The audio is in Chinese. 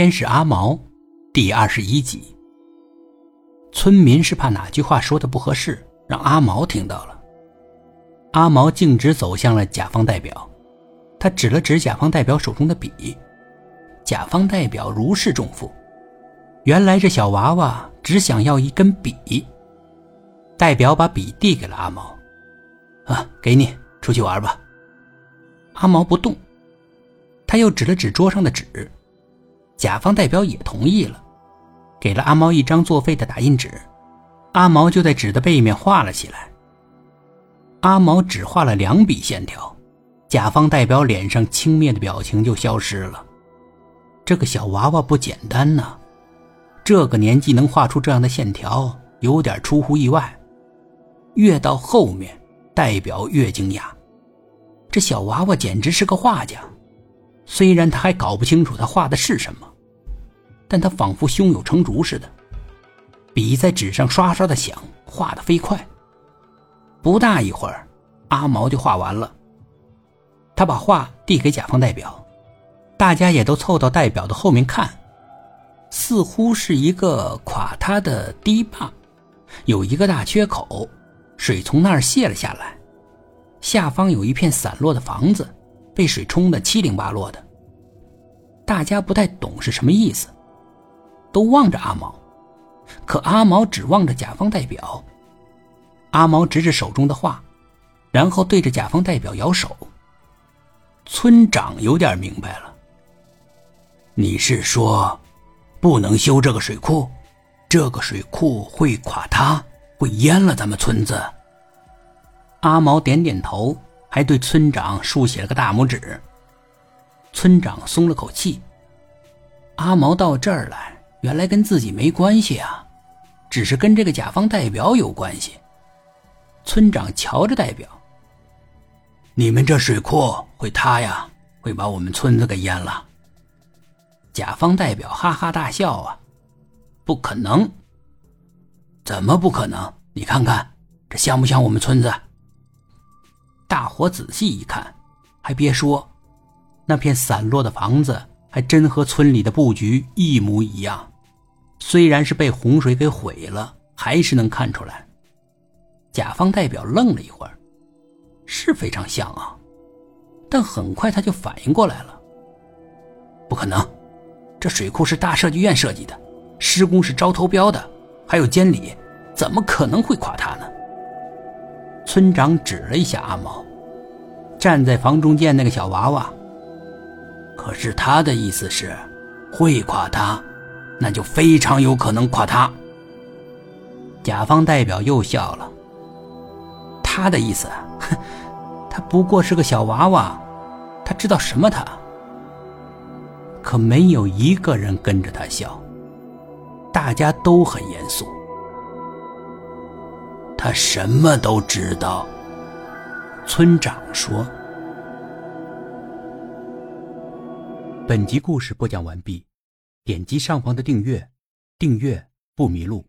天使阿毛，第二十一集。村民是怕哪句话说的不合适，让阿毛听到了。阿毛径直走向了甲方代表，他指了指甲方代表手中的笔，甲方代表如释重负。原来这小娃娃只想要一根笔。代表把笔递给了阿毛，啊，给你，出去玩吧。阿毛不动，他又指了指桌上的纸。甲方代表也同意了，给了阿毛一张作废的打印纸，阿毛就在纸的背面画了起来。阿毛只画了两笔线条，甲方代表脸上轻蔑的表情就消失了。这个小娃娃不简单呐，这个年纪能画出这样的线条，有点出乎意外。越到后面，代表越惊讶，这小娃娃简直是个画家。虽然他还搞不清楚他画的是什么，但他仿佛胸有成竹似的，笔在纸上刷刷的响，画的飞快。不大一会儿，阿毛就画完了。他把画递给甲方代表，大家也都凑到代表的后面看，似乎是一个垮塌的堤坝，有一个大缺口，水从那儿泄了下来，下方有一片散落的房子。被水冲得七零八落的，大家不太懂是什么意思，都望着阿毛，可阿毛只望着甲方代表。阿毛指指手中的画，然后对着甲方代表摇手。村长有点明白了，你是说，不能修这个水库，这个水库会垮塌，会淹了咱们村子。阿毛点点头。还对村长竖起了个大拇指。村长松了口气。阿毛到这儿来，原来跟自己没关系啊，只是跟这个甲方代表有关系。村长瞧着代表：“你们这水库会塌呀，会把我们村子给淹了。”甲方代表哈哈大笑啊：“不可能！怎么不可能？你看看，这像不像我们村子？”大伙仔细一看，还别说，那片散落的房子还真和村里的布局一模一样。虽然是被洪水给毁了，还是能看出来。甲方代表愣了一会儿，是非常像啊，但很快他就反应过来了。不可能，这水库是大设计院设计的，施工是招投标的，还有监理，怎么可能会垮塌呢？村长指了一下阿毛，站在房中间那个小娃娃。可是他的意思是，会垮塌，那就非常有可能垮塌。甲方代表又笑了。他的意思，哼，他不过是个小娃娃，他知道什么？他可没有一个人跟着他笑，大家都很严肃。他什么都知道。村长说：“本集故事播讲完毕，点击上方的订阅，订阅不迷路。”